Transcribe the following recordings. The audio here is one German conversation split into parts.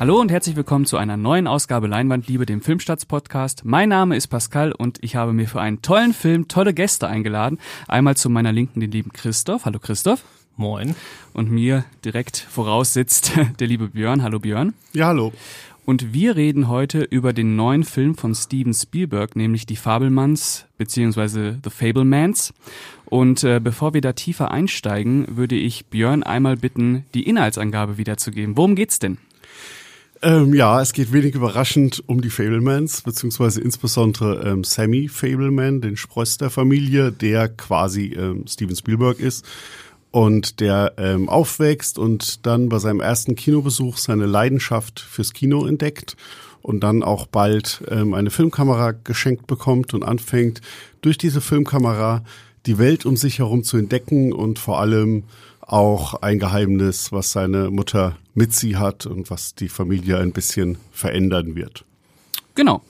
Hallo und herzlich willkommen zu einer neuen Ausgabe Leinwandliebe, dem Filmstarts-Podcast. Mein Name ist Pascal und ich habe mir für einen tollen Film tolle Gäste eingeladen. Einmal zu meiner Linken den lieben Christoph. Hallo Christoph. Moin. Und mir direkt voraus sitzt der liebe Björn. Hallo Björn. Ja, hallo. Und wir reden heute über den neuen Film von Steven Spielberg, nämlich Die Fabelmanns bzw. The Fablemans. Und äh, bevor wir da tiefer einsteigen, würde ich Björn einmal bitten, die Inhaltsangabe wiederzugeben. Worum geht's denn? Ähm, ja, es geht wenig überraschend um die Fablemans, beziehungsweise insbesondere ähm, Sammy Fableman, den Spross der Familie, der quasi ähm, Steven Spielberg ist und der ähm, aufwächst und dann bei seinem ersten Kinobesuch seine Leidenschaft fürs Kino entdeckt und dann auch bald ähm, eine Filmkamera geschenkt bekommt und anfängt durch diese Filmkamera die Welt um sich herum zu entdecken und vor allem auch ein Geheimnis, was seine Mutter mit sie hat und was die Familie ein bisschen verändern wird. Genau.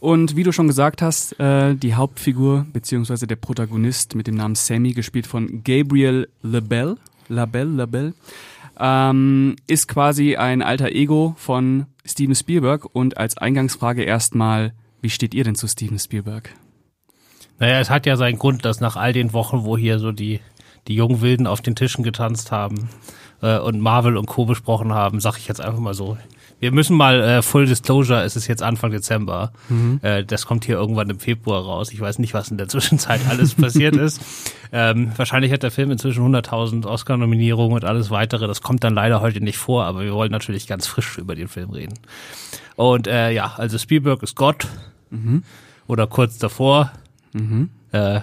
Und wie du schon gesagt hast, äh, die Hauptfigur beziehungsweise der Protagonist mit dem Namen Sammy, gespielt von Gabriel LaBelle, LaBelle, LaBelle, ähm, ist quasi ein alter Ego von Steven Spielberg. Und als Eingangsfrage erstmal, wie steht ihr denn zu Steven Spielberg? Naja, es hat ja seinen Grund, dass nach all den Wochen, wo hier so die die jungen Wilden auf den Tischen getanzt haben äh, und Marvel und Co. besprochen haben, sag ich jetzt einfach mal so. Wir müssen mal, äh, Full Disclosure, es ist jetzt Anfang Dezember. Mhm. Äh, das kommt hier irgendwann im Februar raus. Ich weiß nicht, was in der Zwischenzeit alles passiert ist. Ähm, wahrscheinlich hat der Film inzwischen 100.000 Oscar-Nominierungen und alles weitere. Das kommt dann leider heute nicht vor, aber wir wollen natürlich ganz frisch über den Film reden. Und äh, ja, also Spielberg ist Gott mhm. oder kurz davor. Mhm. Äh,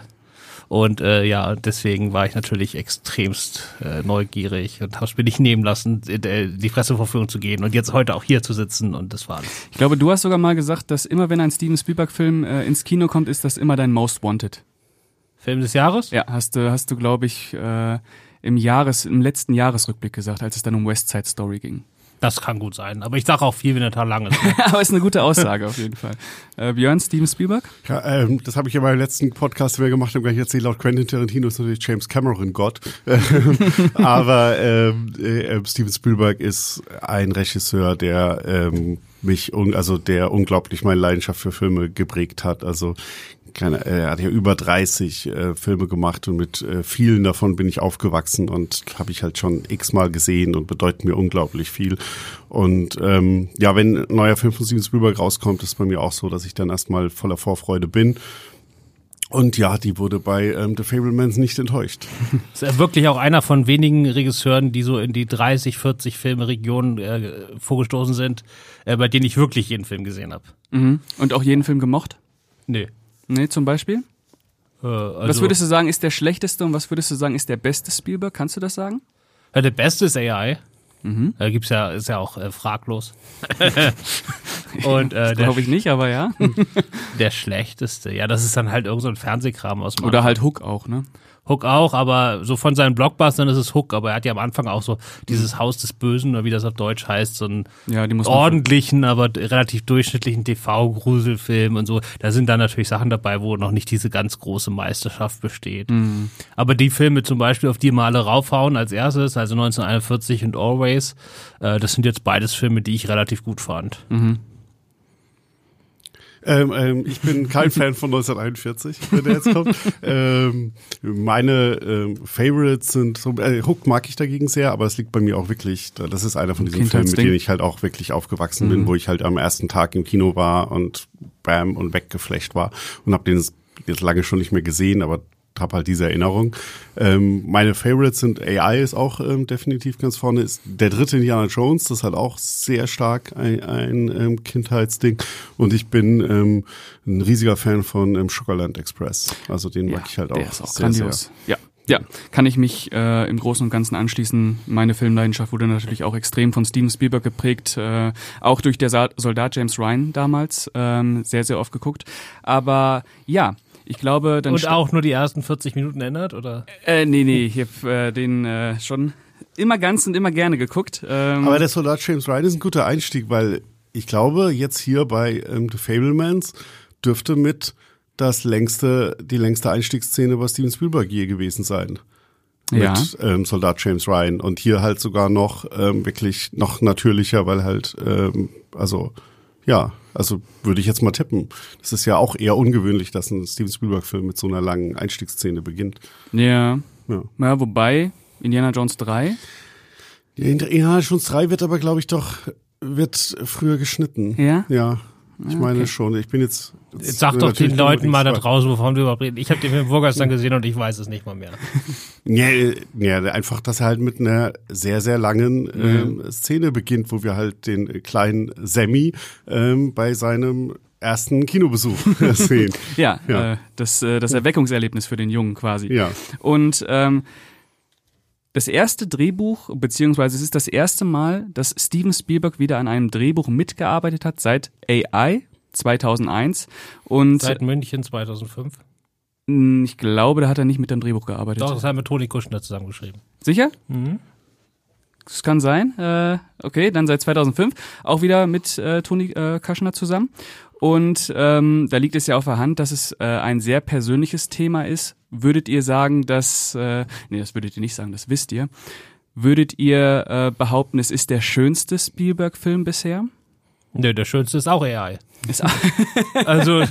und äh, ja, deswegen war ich natürlich extremst äh, neugierig und habe es mir nicht nehmen lassen, die Pressevorführung zu gehen und jetzt heute auch hier zu sitzen und das war alles. Ich glaube, du hast sogar mal gesagt, dass immer wenn ein Steven Spielberg-Film äh, ins Kino kommt, ist das immer dein Most Wanted. Film des Jahres? Ja, hast du, hast du, glaube ich, äh, im Jahres, im letzten Jahresrückblick gesagt, als es dann um West Side Story ging. Das kann gut sein. Aber ich sage auch viel, wenn der Tag lang ist. Aber ist eine gute Aussage auf jeden Fall. Äh, Björn, Steven Spielberg? Ja, ähm, das habe ich in meinem letzten Podcast, wir gemacht haben, gleich erzählt. Laut Quentin Tarantino ist natürlich James Cameron Gott. Aber ähm, äh, Steven Spielberg ist ein Regisseur, der ähm, mich, also der unglaublich meine Leidenschaft für Filme geprägt hat. Also keine, er hat ja über 30 äh, Filme gemacht und mit äh, vielen davon bin ich aufgewachsen und habe ich halt schon x-mal gesehen und bedeuten mir unglaublich viel. Und ähm, ja, wenn ein neuer Film von Steven Spielberg rauskommt, ist bei mir auch so, dass ich dann erstmal voller Vorfreude bin. Und ja, die wurde bei ähm, The Fablemans nicht enttäuscht. Ist er wirklich auch einer von wenigen Regisseuren, die so in die 30, 40 Filme-Regionen äh, vorgestoßen sind, äh, bei denen ich wirklich jeden Film gesehen habe. Mhm. Und auch jeden Film gemocht? Nee. Nee, zum Beispiel? Äh, also was würdest du sagen, ist der schlechteste und was würdest du sagen, ist der beste Spielberg? Kannst du das sagen? Ja, der beste ist AI. Mhm. Da gibt's ja, ist ja auch äh, fraglos. und äh, glaube ich nicht, aber ja. der schlechteste, ja, das ist dann halt irgend so ein Fernsehkram aus dem Oder halt Hook auch, ne? Hook auch, aber so von seinen Blockbustern ist es Hook, aber er hat ja am Anfang auch so dieses Haus des Bösen, oder wie das auf Deutsch heißt, so einen ja, ordentlichen, aber relativ durchschnittlichen TV-Gruselfilm und so. Da sind dann natürlich Sachen dabei, wo noch nicht diese ganz große Meisterschaft besteht. Mhm. Aber die Filme zum Beispiel, auf die wir alle raufhauen als erstes, also 1941 und Always, äh, das sind jetzt beides Filme, die ich relativ gut fand. Mhm. Ähm, ähm, ich bin kein Fan von 1941, wenn der jetzt kommt. ähm, meine ähm, Favorites sind, so, äh, Hook mag ich dagegen sehr, aber es liegt bei mir auch wirklich, das ist einer von diesen Filmen, mit denen ich halt auch wirklich aufgewachsen mhm. bin, wo ich halt am ersten Tag im Kino war und bam und weggeflecht war und habe den jetzt lange schon nicht mehr gesehen, aber habe halt diese Erinnerung. Ähm, meine Favorites sind AI ist auch ähm, definitiv ganz vorne. Ist der dritte Indiana Jones, das ist halt auch sehr stark ein, ein ähm, Kindheitsding. Und ich bin ähm, ein riesiger Fan von ähm, Sugarland Express. Also den ja, mag ich halt auch, der ist auch sehr, grandios. Sehr. Ja. Ja, kann ich mich äh, im Großen und Ganzen anschließen. Meine Filmleidenschaft wurde natürlich auch extrem von Steven Spielberg geprägt, äh, auch durch der Soldat James Ryan damals, ähm, sehr, sehr oft geguckt. Aber ja, ich glaube, dann. Und auch nur die ersten 40 Minuten ändert, oder? Äh, nee, nee, ich habe äh, den äh, schon immer ganz und immer gerne geguckt. Ähm, Aber der Soldat James Ryan ist ein guter Einstieg, weil ich glaube, jetzt hier bei ähm, The Fablemans dürfte mit das längste, die längste Einstiegsszene bei Steven Spielberg je gewesen sein. ja. mit ähm, Soldat James Ryan und hier halt sogar noch ähm, wirklich noch natürlicher, weil halt ähm, also ja, also würde ich jetzt mal tippen. Das ist ja auch eher ungewöhnlich, dass ein Steven Spielberg-Film mit so einer langen Einstiegsszene beginnt. Ja. Ja, ja wobei Indiana Jones 3. Ja, Indiana Jones 3 wird aber, glaube ich, doch wird früher geschnitten. Ja? Ja. Ich meine okay. schon. Ich bin jetzt. jetzt Sag doch den Leuten mal da draußen, wovon wir überhaupt reden. Ich habe den Film vorgestern gesehen und ich weiß es nicht mal mehr. ja, ja, einfach, dass er halt mit einer sehr, sehr langen ähm, Szene beginnt, wo wir halt den kleinen Sammy ähm, bei seinem ersten Kinobesuch sehen. ja, ja. Äh, das, äh, das Erweckungserlebnis für den Jungen quasi. Ja. Und ähm, das erste Drehbuch, beziehungsweise es ist das erste Mal, dass Steven Spielberg wieder an einem Drehbuch mitgearbeitet hat seit AI 2001 und seit München 2005. Ich glaube, da hat er nicht mit dem Drehbuch gearbeitet. Doch, das hat mit Toni Kuschner zusammengeschrieben. Sicher? Mhm. Das kann sein. Äh, okay, dann seit 2005 auch wieder mit äh, Toni äh, Kuschner zusammen. Und ähm, da liegt es ja auf der Hand, dass es äh, ein sehr persönliches Thema ist. Würdet ihr sagen, dass, äh, nee, das würdet ihr nicht sagen, das wisst ihr. Würdet ihr äh, behaupten, es ist der schönste Spielberg-Film bisher? Nö, der schönste ist auch AI. Ist also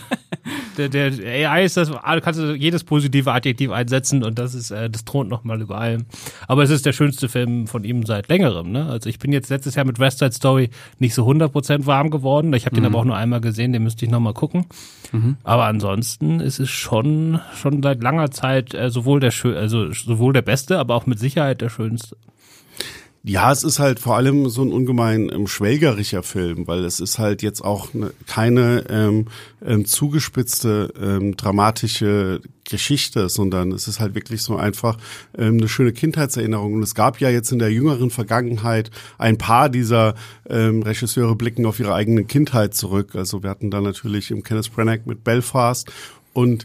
der, der AI ist das, kannst du jedes positive Adjektiv einsetzen und das ist, äh, das thront nochmal über allem. Aber es ist der schönste Film von ihm seit längerem. Ne? Also ich bin jetzt letztes Jahr mit West Side Story nicht so 100% warm geworden. Ich habe den mhm. aber auch nur einmal gesehen, den müsste ich nochmal gucken. Mhm. Aber ansonsten ist es schon, schon seit langer Zeit äh, sowohl der schön, also sowohl der beste, aber auch mit Sicherheit der schönste. Ja, es ist halt vor allem so ein ungemein ähm, schwelgerischer Film, weil es ist halt jetzt auch ne, keine ähm, ähm, zugespitzte ähm, dramatische Geschichte, sondern es ist halt wirklich so einfach ähm, eine schöne Kindheitserinnerung. Und es gab ja jetzt in der jüngeren Vergangenheit ein paar dieser ähm, Regisseure blicken auf ihre eigene Kindheit zurück. Also wir hatten da natürlich im Kenneth Branagh mit Belfast und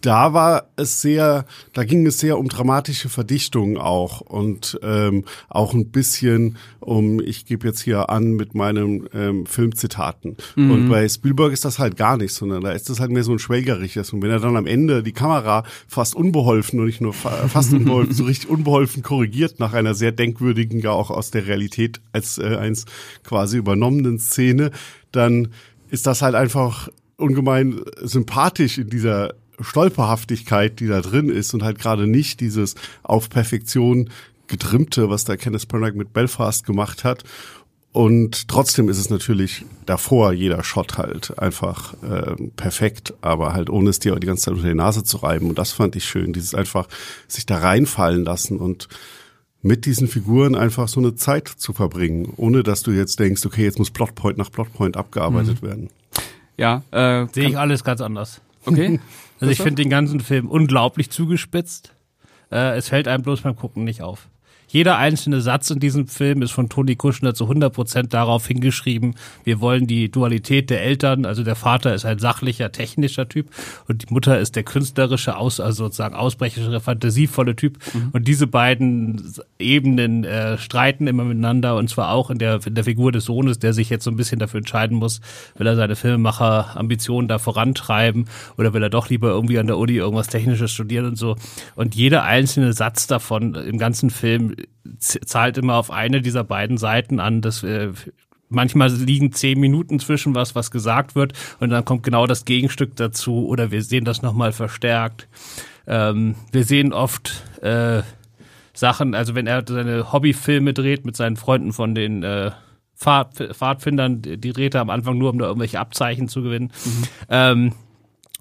da war es sehr, da ging es sehr um dramatische Verdichtung auch und ähm, auch ein bisschen um, ich gebe jetzt hier an mit meinen ähm, Filmzitaten. Mhm. Und bei Spielberg ist das halt gar nicht, sondern da ist das halt mehr so ein schwelgeriges. Und wenn er dann am Ende die Kamera fast unbeholfen und nicht nur fa fast unbeholfen, so richtig unbeholfen korrigiert nach einer sehr denkwürdigen, ja auch aus der Realität als äh, eins quasi übernommenen Szene, dann ist das halt einfach ungemein sympathisch in dieser Stolperhaftigkeit, die da drin ist und halt gerade nicht dieses auf Perfektion getrimmte, was da Kenneth Branagh mit Belfast gemacht hat. Und trotzdem ist es natürlich davor jeder Shot halt einfach äh, perfekt, aber halt ohne es dir die ganze Zeit unter die Nase zu reiben. Und das fand ich schön, dieses einfach sich da reinfallen lassen und mit diesen Figuren einfach so eine Zeit zu verbringen, ohne dass du jetzt denkst, okay, jetzt muss Plotpoint nach Plotpoint abgearbeitet mhm. werden. Ja, äh, sehe ich alles ganz anders. Okay. Also ich finde den ganzen Film unglaublich zugespitzt. Äh, es fällt einem bloß beim Gucken nicht auf. Jeder einzelne Satz in diesem Film ist von Toni Kuschner zu 100 Prozent darauf hingeschrieben, wir wollen die Dualität der Eltern, also der Vater ist ein sachlicher, technischer Typ und die Mutter ist der künstlerische, aus, also sozusagen ausbrechische, fantasievolle Typ. Mhm. Und diese beiden Ebenen äh, streiten immer miteinander und zwar auch in der, in der Figur des Sohnes, der sich jetzt so ein bisschen dafür entscheiden muss, will er seine Filmemacher-Ambitionen da vorantreiben oder will er doch lieber irgendwie an der Uni irgendwas Technisches studieren und so. Und jeder einzelne Satz davon im ganzen Film zahlt immer auf eine dieser beiden Seiten an, dass wir manchmal liegen zehn Minuten zwischen was, was gesagt wird und dann kommt genau das Gegenstück dazu oder wir sehen das nochmal verstärkt. Ähm, wir sehen oft äh, Sachen, also wenn er seine Hobbyfilme dreht mit seinen Freunden von den äh, Pfad, Pfadfindern, die dreht er am Anfang nur, um da irgendwelche Abzeichen zu gewinnen. Mhm. Ähm,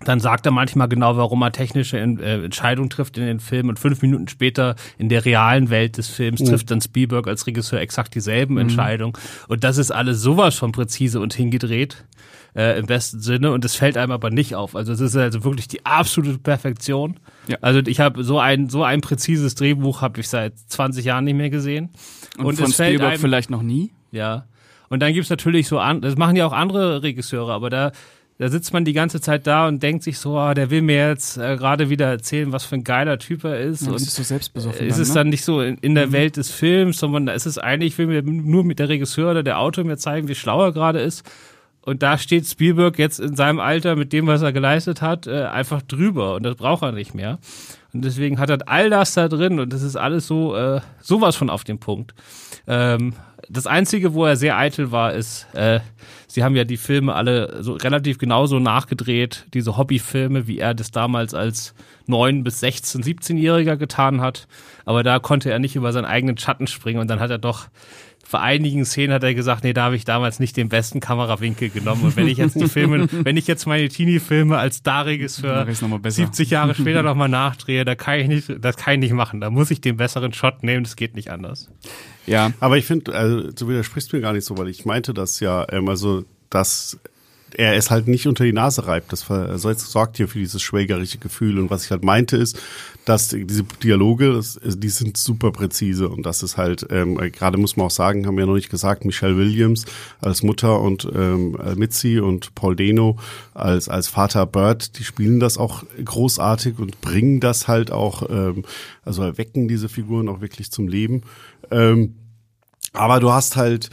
dann sagt er manchmal genau, warum er technische äh, Entscheidungen trifft in den Filmen und fünf Minuten später in der realen Welt des Films mhm. trifft dann Spielberg als Regisseur exakt dieselben mhm. Entscheidungen. Und das ist alles sowas von präzise und hingedreht. Äh, im besten Sinne und es fällt einem aber nicht auf. Also es ist also wirklich die absolute Perfektion. Ja. Also ich habe so ein so ein präzises Drehbuch habe ich seit 20 Jahren nicht mehr gesehen. Und, und von Spielberg einem, vielleicht noch nie? Ja. Und dann gibt's natürlich so an, das machen ja auch andere Regisseure, aber da da sitzt man die ganze Zeit da und denkt sich so, ah, der will mir jetzt äh, gerade wieder erzählen, was für ein geiler Typ er ist. Ja, und ist so selbstbesoffen. Ist dann, es ne? dann nicht so in, in der mhm. Welt des Films, sondern da ist es eigentlich, will mir nur mit der Regisseur oder der Autor mir zeigen, wie schlau er gerade ist. Und da steht Spielberg jetzt in seinem Alter mit dem, was er geleistet hat, äh, einfach drüber. Und das braucht er nicht mehr. Und deswegen hat er all das da drin und das ist alles so äh, sowas von auf dem Punkt. Ähm, das Einzige, wo er sehr eitel war, ist, äh, sie haben ja die Filme alle so relativ genauso nachgedreht, diese Hobbyfilme, wie er das damals als 9 bis 16, 17-Jähriger getan hat. Aber da konnte er nicht über seinen eigenen Schatten springen und dann hat er doch für einigen Szenen hat er gesagt, nee, da habe ich damals nicht den besten Kamerawinkel genommen. Und wenn ich jetzt die Filme, wenn ich jetzt meine Teenie-Filme als Darregisseur 70 Jahre später nochmal nachdrehe, da kann ich nicht, das kann ich nicht machen. Da muss ich den besseren Shot nehmen, das geht nicht anders. Ja. Aber ich finde, also, du widersprichst mir gar nicht so, weil ich meinte das ja, ähm, also, dass er es halt nicht unter die Nase reibt. Das sorgt hier für dieses schwägerische Gefühl. Und was ich halt meinte ist, dass diese Dialoge, das, die sind super präzise. Und das ist halt, ähm, gerade muss man auch sagen, haben wir ja noch nicht gesagt, Michelle Williams als Mutter und ähm, Mitzi und Paul Deno als, als Vater Bird, die spielen das auch großartig und bringen das halt auch, ähm, also erwecken diese Figuren auch wirklich zum Leben. Ähm, aber du hast halt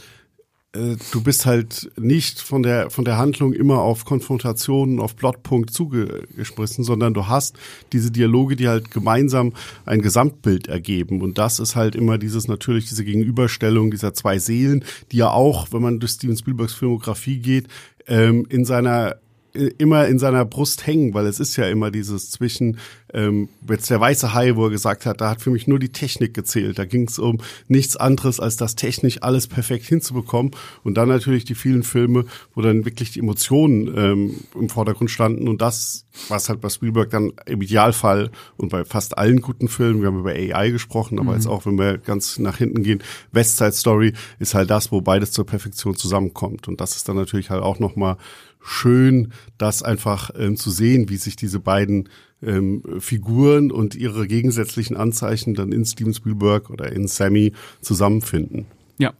äh, du bist halt nicht von der, von der Handlung immer auf Konfrontationen, auf Plotpunkt zugesprissen, sondern du hast diese Dialoge, die halt gemeinsam ein Gesamtbild ergeben. Und das ist halt immer dieses natürlich, diese Gegenüberstellung dieser zwei Seelen, die ja auch, wenn man durch Steven Spielbergs Filmografie geht, ähm, in seiner immer in seiner Brust hängen, weil es ist ja immer dieses zwischen ähm, jetzt der weiße Hai, wo er gesagt hat, da hat für mich nur die Technik gezählt. Da ging es um nichts anderes, als das technisch alles perfekt hinzubekommen. Und dann natürlich die vielen Filme, wo dann wirklich die Emotionen ähm, im Vordergrund standen und das, was halt bei Spielberg dann im Idealfall und bei fast allen guten Filmen, wir haben über AI gesprochen, aber mhm. jetzt auch, wenn wir ganz nach hinten gehen, West Side Story ist halt das, wo beides zur Perfektion zusammenkommt. Und das ist dann natürlich halt auch nochmal schön, das einfach ähm, zu sehen, wie sich diese beiden ähm, Figuren und ihre gegensätzlichen Anzeichen dann in Steven Spielberg oder in Sammy zusammenfinden. Ja,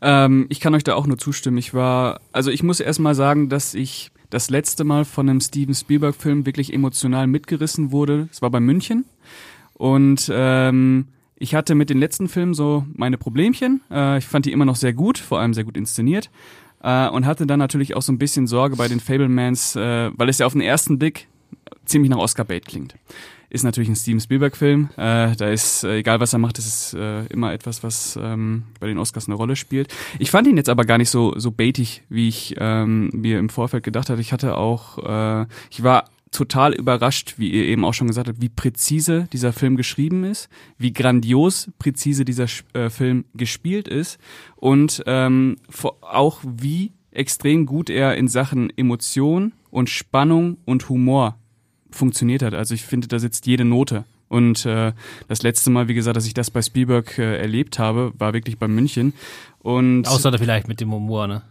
ähm, ich kann euch da auch nur zustimmen. Ich war, also ich muss erst mal sagen, dass ich das letzte Mal von einem Steven Spielberg-Film wirklich emotional mitgerissen wurde. Es war bei München und ähm, ich hatte mit den letzten Filmen so meine Problemchen. Äh, ich fand die immer noch sehr gut, vor allem sehr gut inszeniert äh, und hatte dann natürlich auch so ein bisschen Sorge bei den Fablemans, äh, weil es ja auf den ersten Blick ziemlich nach Oscar-Bait klingt. Ist natürlich ein Steven Spielberg-Film. Äh, da ist, äh, egal was er macht, das ist äh, immer etwas, was ähm, bei den Oscars eine Rolle spielt. Ich fand ihn jetzt aber gar nicht so, so baitig, wie ich ähm, mir im Vorfeld gedacht hatte. Ich hatte auch, äh, ich war total überrascht, wie ihr eben auch schon gesagt habt, wie präzise dieser Film geschrieben ist, wie grandios präzise dieser äh, Film gespielt ist und ähm, auch wie extrem gut er in Sachen Emotion und Spannung und Humor funktioniert hat. Also ich finde, da sitzt jede Note. Und äh, das letzte Mal, wie gesagt, dass ich das bei Spielberg äh, erlebt habe, war wirklich bei München. Und Außer vielleicht mit dem Humor, ne?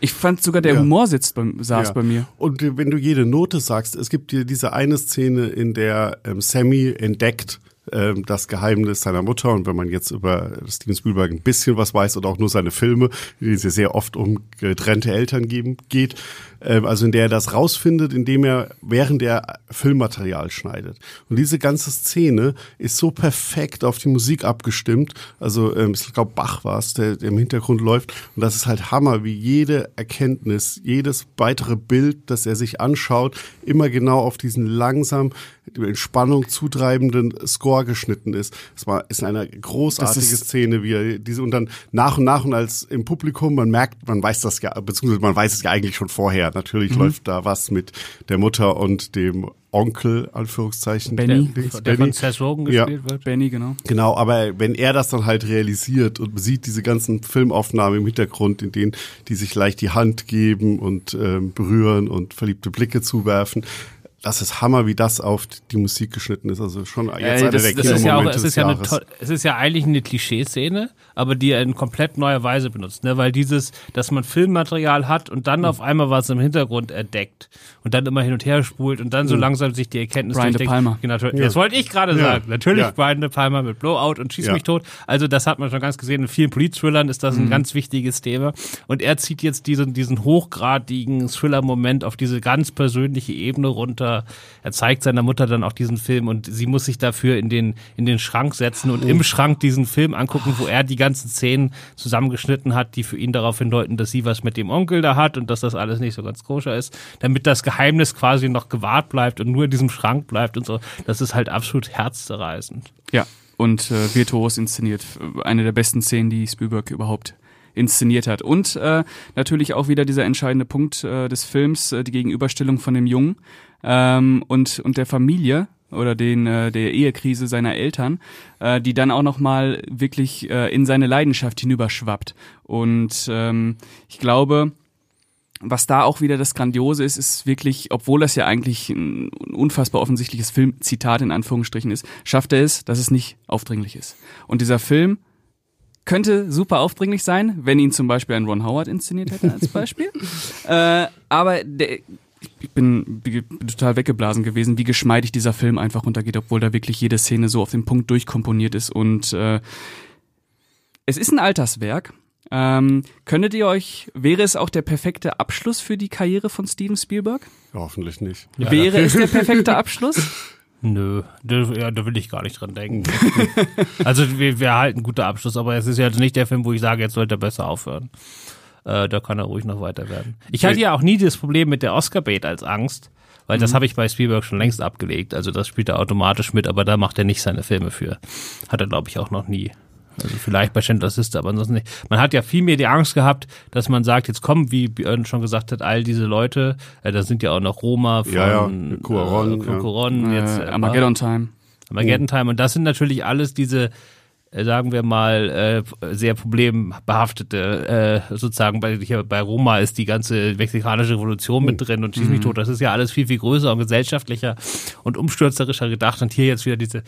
Ich fand sogar der ja. Humor sitzt bei, saß ja. bei mir. Und wenn du jede Note sagst, es gibt dir diese eine Szene, in der ähm, Sammy entdeckt, ähm, das Geheimnis seiner Mutter. Und wenn man jetzt über Steven Spielberg ein bisschen was weiß oder auch nur seine Filme, denen es ja sehr oft um getrennte Eltern geben, geht, also in der er das rausfindet, indem er während er Filmmaterial schneidet. Und diese ganze Szene ist so perfekt auf die Musik abgestimmt. Also ähm, ich glaube Bach war es, der, der im Hintergrund läuft. Und das ist halt Hammer, wie jede Erkenntnis, jedes weitere Bild, das er sich anschaut, immer genau auf diesen langsam in Spannung zutreibenden Score geschnitten ist. Es war ist eine großartige Szene, wie er diese und dann nach und nach und als im Publikum man merkt, man weiß das ja, beziehungsweise man weiß es ja eigentlich schon vorher Natürlich mhm. läuft da was mit der Mutter und dem Onkel, Anführungszeichen. Benny, der, der von Seth Rogen gespielt ja. wird. Benny, genau. Genau, aber wenn er das dann halt realisiert und sieht diese ganzen Filmaufnahmen im Hintergrund, in denen die sich leicht die Hand geben und ähm, berühren und verliebte Blicke zuwerfen, das ist Hammer, wie das auf die Musik geschnitten ist. Also schon jetzt äh, einer das, der das ist ja auch, es ist ja, eine es ist ja eigentlich eine Klischeeszene, aber die er in komplett neuer Weise benutzt, ne? Weil dieses, dass man Filmmaterial hat und dann mhm. auf einmal was im Hintergrund entdeckt und dann immer hin und her spult und dann so mhm. langsam sich die Erkenntnis Brian De Palma. Genau, ja. Das wollte ich gerade ja. sagen. Natürlich ja. Brian De Palma mit Blowout und Schieß mich tot. Also das hat man schon ganz gesehen. In vielen Polit-Thrillern ist das ein mhm. ganz wichtiges Thema. Und er zieht jetzt diesen, diesen hochgradigen Thriller-Moment auf diese ganz persönliche Ebene runter Er zeigt seiner Mutter dann auch diesen Film und sie muss sich dafür in den, in den Schrank setzen und im Schrank diesen Film angucken, wo er die ganzen Szenen zusammengeschnitten hat, die für ihn darauf hindeuten, dass sie was mit dem Onkel da hat und dass das alles nicht so ganz koscher ist, damit das Geheimnis quasi noch gewahrt bleibt und nur in diesem Schrank bleibt und so. Das ist halt absolut herzzerreißend. Ja, und äh, virtuos inszeniert. Eine der besten Szenen, die Spielberg überhaupt inszeniert hat. Und äh, natürlich auch wieder dieser entscheidende Punkt äh, des Films, äh, die Gegenüberstellung von dem Jungen ähm, und, und der Familie oder den äh, der Ehekrise seiner Eltern, äh, die dann auch noch mal wirklich äh, in seine Leidenschaft hinüberschwappt. Und ähm, ich glaube, was da auch wieder das Grandiose ist, ist wirklich, obwohl das ja eigentlich ein unfassbar offensichtliches Filmzitat in Anführungsstrichen ist, schafft er es, dass es nicht aufdringlich ist. Und dieser Film könnte super aufdringlich sein, wenn ihn zum Beispiel ein Ron Howard inszeniert hätte als Beispiel. äh, aber der, ich bin, bin total weggeblasen gewesen, wie geschmeidig dieser Film einfach runtergeht, obwohl da wirklich jede Szene so auf den Punkt durchkomponiert ist. Und äh, es ist ein Alterswerk. Ähm, könntet ihr euch, wäre es auch der perfekte Abschluss für die Karriere von Steven Spielberg? Ja, hoffentlich nicht. Ja, wäre es der perfekte Abschluss? Nö, da, ja, da will ich gar nicht dran denken. also wir, wir halten guter Abschluss, aber es ist ja nicht der Film, wo ich sage, jetzt sollte er besser aufhören. Äh, da kann er ruhig noch weiter werden. Ich hatte ja auch nie das Problem mit der Oscar-Bait als Angst, weil mhm. das habe ich bei Spielberg schon längst abgelegt. Also das spielt er automatisch mit, aber da macht er nicht seine Filme für. Hat er, glaube ich, auch noch nie. Also vielleicht bei Schindlers Liste, aber ansonsten nicht. Man hat ja viel mehr die Angst gehabt, dass man sagt, jetzt kommen, wie Björn schon gesagt hat, all diese Leute, äh, da sind ja auch noch Roma von ja, ja. Cuaron, äh, Cuaron, ja. jetzt äh, Armageddon Time. Armageddon Time und das sind natürlich alles diese äh, sagen wir mal, äh, sehr problembehaftete, äh, sozusagen bei, hier bei Roma ist die ganze mexikanische Revolution mit drin und schieß mich mhm. tot. Das ist ja alles viel, viel größer und gesellschaftlicher und umstürzerischer gedacht. Und hier jetzt wieder diese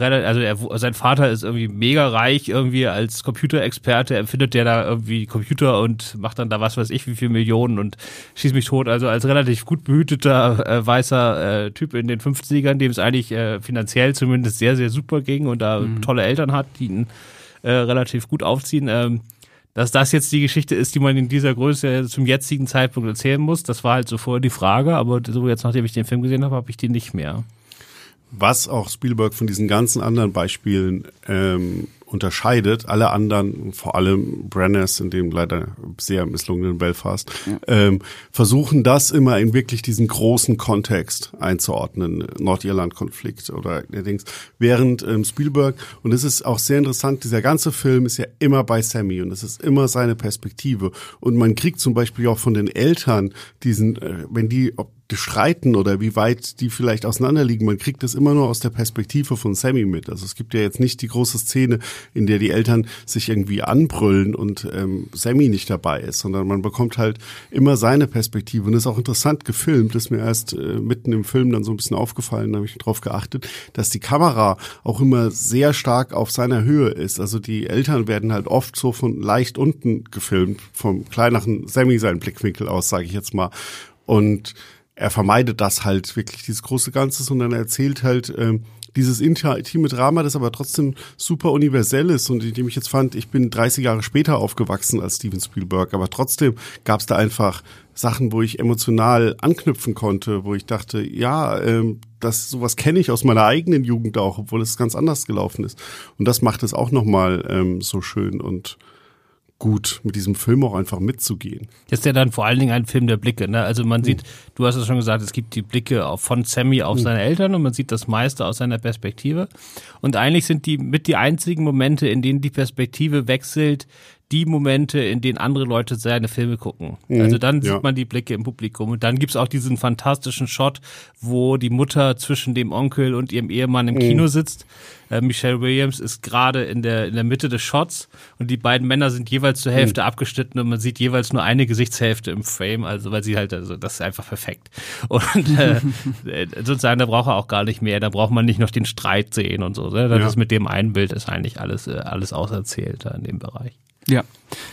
also er, sein Vater ist irgendwie mega reich irgendwie als Computerexperte, empfindet der da irgendwie Computer und macht dann da was weiß ich wie viel Millionen und schießt mich tot. Also als relativ gut behüteter äh, weißer äh, Typ in den 50ern, dem es eigentlich äh, finanziell zumindest sehr, sehr super ging und da mhm. tolle Eltern hat, die ihn äh, relativ gut aufziehen. Ähm, dass das jetzt die Geschichte ist, die man in dieser Größe zum jetzigen Zeitpunkt erzählen muss, das war halt so vorher die Frage, aber so jetzt, nachdem ich den Film gesehen habe, habe ich die nicht mehr was auch Spielberg von diesen ganzen anderen Beispielen ähm, unterscheidet. Alle anderen, vor allem Brenners in dem leider sehr misslungenen Belfast, ja. ähm, versuchen das immer in wirklich diesen großen Kontext einzuordnen, Nordirland-Konflikt oder der Dings. Während ähm, Spielberg, und es ist auch sehr interessant, dieser ganze Film ist ja immer bei Sammy und es ist immer seine Perspektive. Und man kriegt zum Beispiel auch von den Eltern diesen, äh, wenn die, ob streiten oder wie weit die vielleicht auseinanderliegen. Man kriegt das immer nur aus der Perspektive von Sammy mit. Also es gibt ja jetzt nicht die große Szene, in der die Eltern sich irgendwie anbrüllen und ähm, Sammy nicht dabei ist, sondern man bekommt halt immer seine Perspektive. Und ist auch interessant gefilmt, ist mir erst äh, mitten im Film dann so ein bisschen aufgefallen, da habe ich drauf geachtet, dass die Kamera auch immer sehr stark auf seiner Höhe ist. Also die Eltern werden halt oft so von leicht unten gefilmt, vom kleineren Sammy seinen Blickwinkel aus, sage ich jetzt mal. Und er vermeidet das halt wirklich, dieses große Ganze, sondern er erzählt halt ähm, dieses intime Drama, das aber trotzdem super universell ist und in dem ich jetzt fand, ich bin 30 Jahre später aufgewachsen als Steven Spielberg, aber trotzdem gab es da einfach Sachen, wo ich emotional anknüpfen konnte, wo ich dachte, ja, ähm, das sowas kenne ich aus meiner eigenen Jugend auch, obwohl es ganz anders gelaufen ist. Und das macht es auch nochmal ähm, so schön und gut, mit diesem Film auch einfach mitzugehen. Das ist ja dann vor allen Dingen ein Film der Blicke. Ne? Also man mhm. sieht, du hast es schon gesagt, es gibt die Blicke von Sammy auf mhm. seine Eltern und man sieht das meiste aus seiner Perspektive. Und eigentlich sind die mit die einzigen Momente, in denen die Perspektive wechselt, die Momente, in denen andere Leute seine Filme gucken. Mhm, also dann sieht ja. man die Blicke im Publikum. Und dann gibt's auch diesen fantastischen Shot, wo die Mutter zwischen dem Onkel und ihrem Ehemann im mhm. Kino sitzt. Äh, Michelle Williams ist gerade in der, in der Mitte des Shots und die beiden Männer sind jeweils zur Hälfte mhm. abgeschnitten und man sieht jeweils nur eine Gesichtshälfte im Frame, also weil sie halt, also das ist einfach perfekt. Und äh, äh sozusagen, da braucht er auch gar nicht mehr, da braucht man nicht noch den Streit sehen und so. Ne? Das ja. ist mit dem einen Bild ist eigentlich alles, äh, alles auserzählt in dem Bereich. Ja,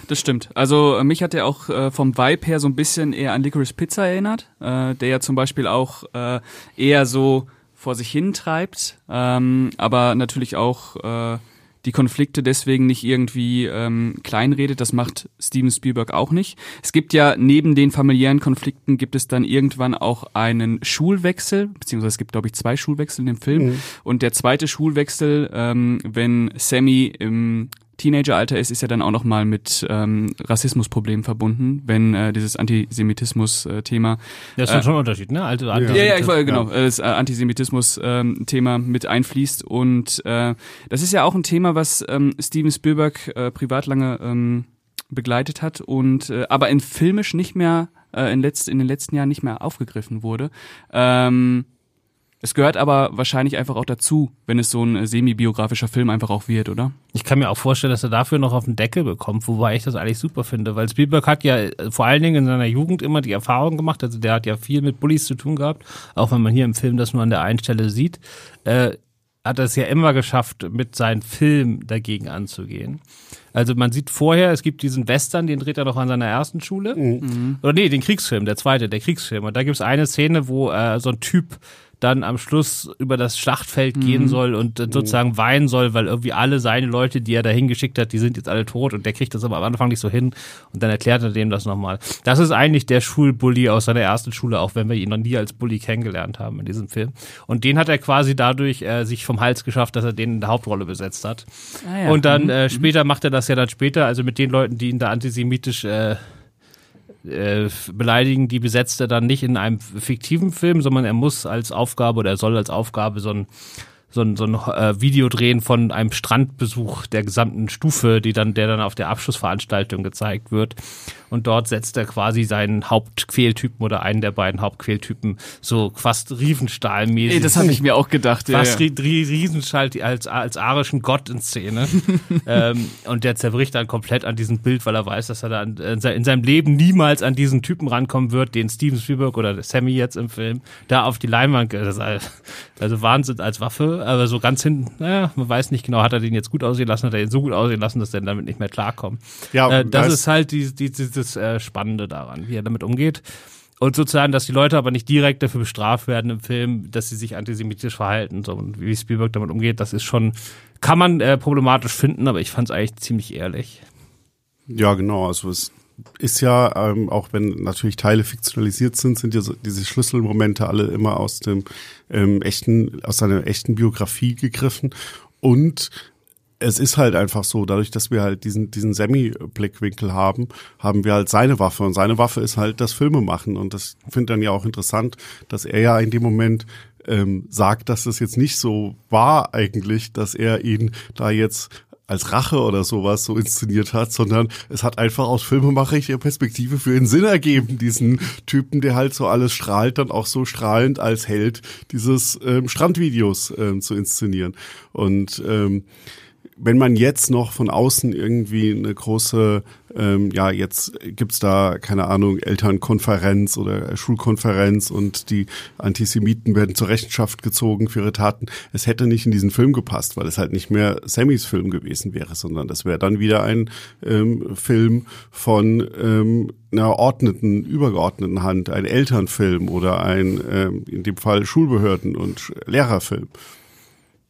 das stimmt. Also äh, mich hat er auch äh, vom Vibe her so ein bisschen eher an Licorice Pizza erinnert, äh, der ja zum Beispiel auch äh, eher so vor sich hin treibt, ähm, aber natürlich auch äh, die Konflikte deswegen nicht irgendwie ähm, kleinredet. Das macht Steven Spielberg auch nicht. Es gibt ja neben den familiären Konflikten gibt es dann irgendwann auch einen Schulwechsel, beziehungsweise es gibt glaube ich zwei Schulwechsel in dem Film. Mhm. Und der zweite Schulwechsel, ähm, wenn Sammy im Teenageralter ist, ist ja dann auch nochmal mit ähm, Rassismusproblemen verbunden, wenn äh, dieses Antisemitismus-Thema. das ist äh, schon ein Unterschied, ne? Alte, Alte ja, ja, ich wollte, genau, ja. das äh, Antisemitismus-Thema ähm, mit einfließt. Und äh, das ist ja auch ein Thema, was ähm, Steven Spielberg äh, privat lange ähm, begleitet hat und äh, aber in filmisch nicht mehr äh, in, letzt, in den letzten Jahren nicht mehr aufgegriffen wurde. Ähm, es gehört aber wahrscheinlich einfach auch dazu, wenn es so ein semi-biografischer Film einfach auch wird, oder? Ich kann mir auch vorstellen, dass er dafür noch auf den Deckel bekommt, wobei ich das eigentlich super finde, weil Spielberg hat ja äh, vor allen Dingen in seiner Jugend immer die Erfahrung gemacht, also der hat ja viel mit Bullies zu tun gehabt, auch wenn man hier im Film das nur an der einen Stelle sieht, äh, hat er es ja immer geschafft, mit seinem Film dagegen anzugehen. Also man sieht vorher, es gibt diesen Western, den dreht er doch an seiner ersten Schule. Mhm. Oder nee, den Kriegsfilm, der zweite, der Kriegsfilm. Und da gibt es eine Szene, wo äh, so ein Typ dann am Schluss über das Schlachtfeld mhm. gehen soll und sozusagen weinen soll, weil irgendwie alle seine Leute, die er dahin geschickt hat, die sind jetzt alle tot und der kriegt das aber am Anfang nicht so hin und dann erklärt er dem das nochmal. Das ist eigentlich der Schulbully aus seiner ersten Schule, auch wenn wir ihn noch nie als Bully kennengelernt haben in diesem Film. Und den hat er quasi dadurch äh, sich vom Hals geschafft, dass er den in der Hauptrolle besetzt hat. Ah, ja. Und dann mhm. äh, später macht er das ja dann später, also mit den Leuten, die ihn da antisemitisch äh, äh, beleidigen die Besetzte dann nicht in einem fiktiven Film, sondern er muss als Aufgabe oder er soll als Aufgabe so ein so ein, so ein äh, Video drehen von einem Strandbesuch der gesamten Stufe, die dann, der dann auf der Abschlussveranstaltung gezeigt wird. Und dort setzt er quasi seinen Hauptquältypen oder einen der beiden Hauptquältypen so fast Riefenstahlmäßig. Ey, das habe ich mir auch gedacht. Ja, fast ja. Riesenstahl als, als arischen Gott in Szene. ähm, und der zerbricht dann komplett an diesem Bild, weil er weiß, dass er da in seinem Leben niemals an diesen Typen rankommen wird, den Steven Spielberg oder Sammy jetzt im Film da auf die Leinwand, also Wahnsinn als Waffe, aber so ganz hinten, naja, man weiß nicht genau, hat er den jetzt gut aussehen lassen, hat er ihn so gut aussehen lassen, dass er damit nicht mehr klarkommt. Ja, äh, das ist halt die, die, die, das äh, Spannende daran, wie er damit umgeht. Und sozusagen, dass die Leute aber nicht direkt dafür bestraft werden im Film, dass sie sich antisemitisch verhalten. So, und wie Spielberg damit umgeht, das ist schon, kann man äh, problematisch finden, aber ich fand es eigentlich ziemlich ehrlich. Ja, genau. Also es ist ja, ähm, auch wenn natürlich Teile fiktionalisiert sind, sind ja so diese Schlüsselmomente alle immer aus dem ähm, echten, aus seiner echten Biografie gegriffen. Und es ist halt einfach so, dadurch, dass wir halt diesen, diesen Semi-Blickwinkel haben, haben wir halt seine Waffe. Und seine Waffe ist halt das Filme machen. Und das finde dann ja auch interessant, dass er ja in dem Moment ähm, sagt, dass das jetzt nicht so war eigentlich, dass er ihn da jetzt als Rache oder sowas so inszeniert hat, sondern es hat einfach aus filmemacherischer Perspektive für ihn Sinn ergeben, diesen Typen, der halt so alles strahlt, dann auch so strahlend als Held dieses ähm, Strandvideos ähm, zu inszenieren. Und ähm, wenn man jetzt noch von außen irgendwie eine große, ähm, ja, jetzt gibt's da, keine Ahnung, Elternkonferenz oder Schulkonferenz und die Antisemiten werden zur Rechenschaft gezogen für ihre Taten. Es hätte nicht in diesen Film gepasst, weil es halt nicht mehr Sammys Film gewesen wäre, sondern das wäre dann wieder ein ähm, Film von ähm, einer ordneten, übergeordneten Hand, ein Elternfilm oder ein, ähm, in dem Fall Schulbehörden- und Lehrerfilm.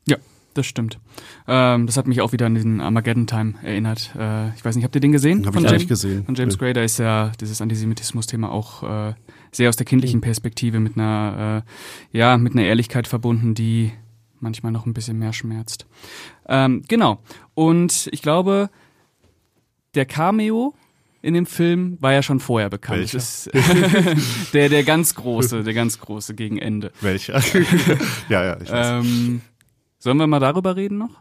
Ja, das stimmt. Ähm, das hat mich auch wieder an den Armageddon Time erinnert. Äh, ich weiß nicht, habt ihr den gesehen? Hab ich James, nicht gesehen. Von James Gray, da ist ja dieses Antisemitismus-Thema auch äh, sehr aus der kindlichen Perspektive mit einer, äh, ja, mit einer Ehrlichkeit verbunden, die manchmal noch ein bisschen mehr schmerzt. Ähm, genau. Und ich glaube, der Cameo in dem Film war ja schon vorher bekannt. Welcher? Ist, der, der ganz große, der ganz große gegen Ende. Welcher? ja, ja, ich weiß. Ähm, sollen wir mal darüber reden noch?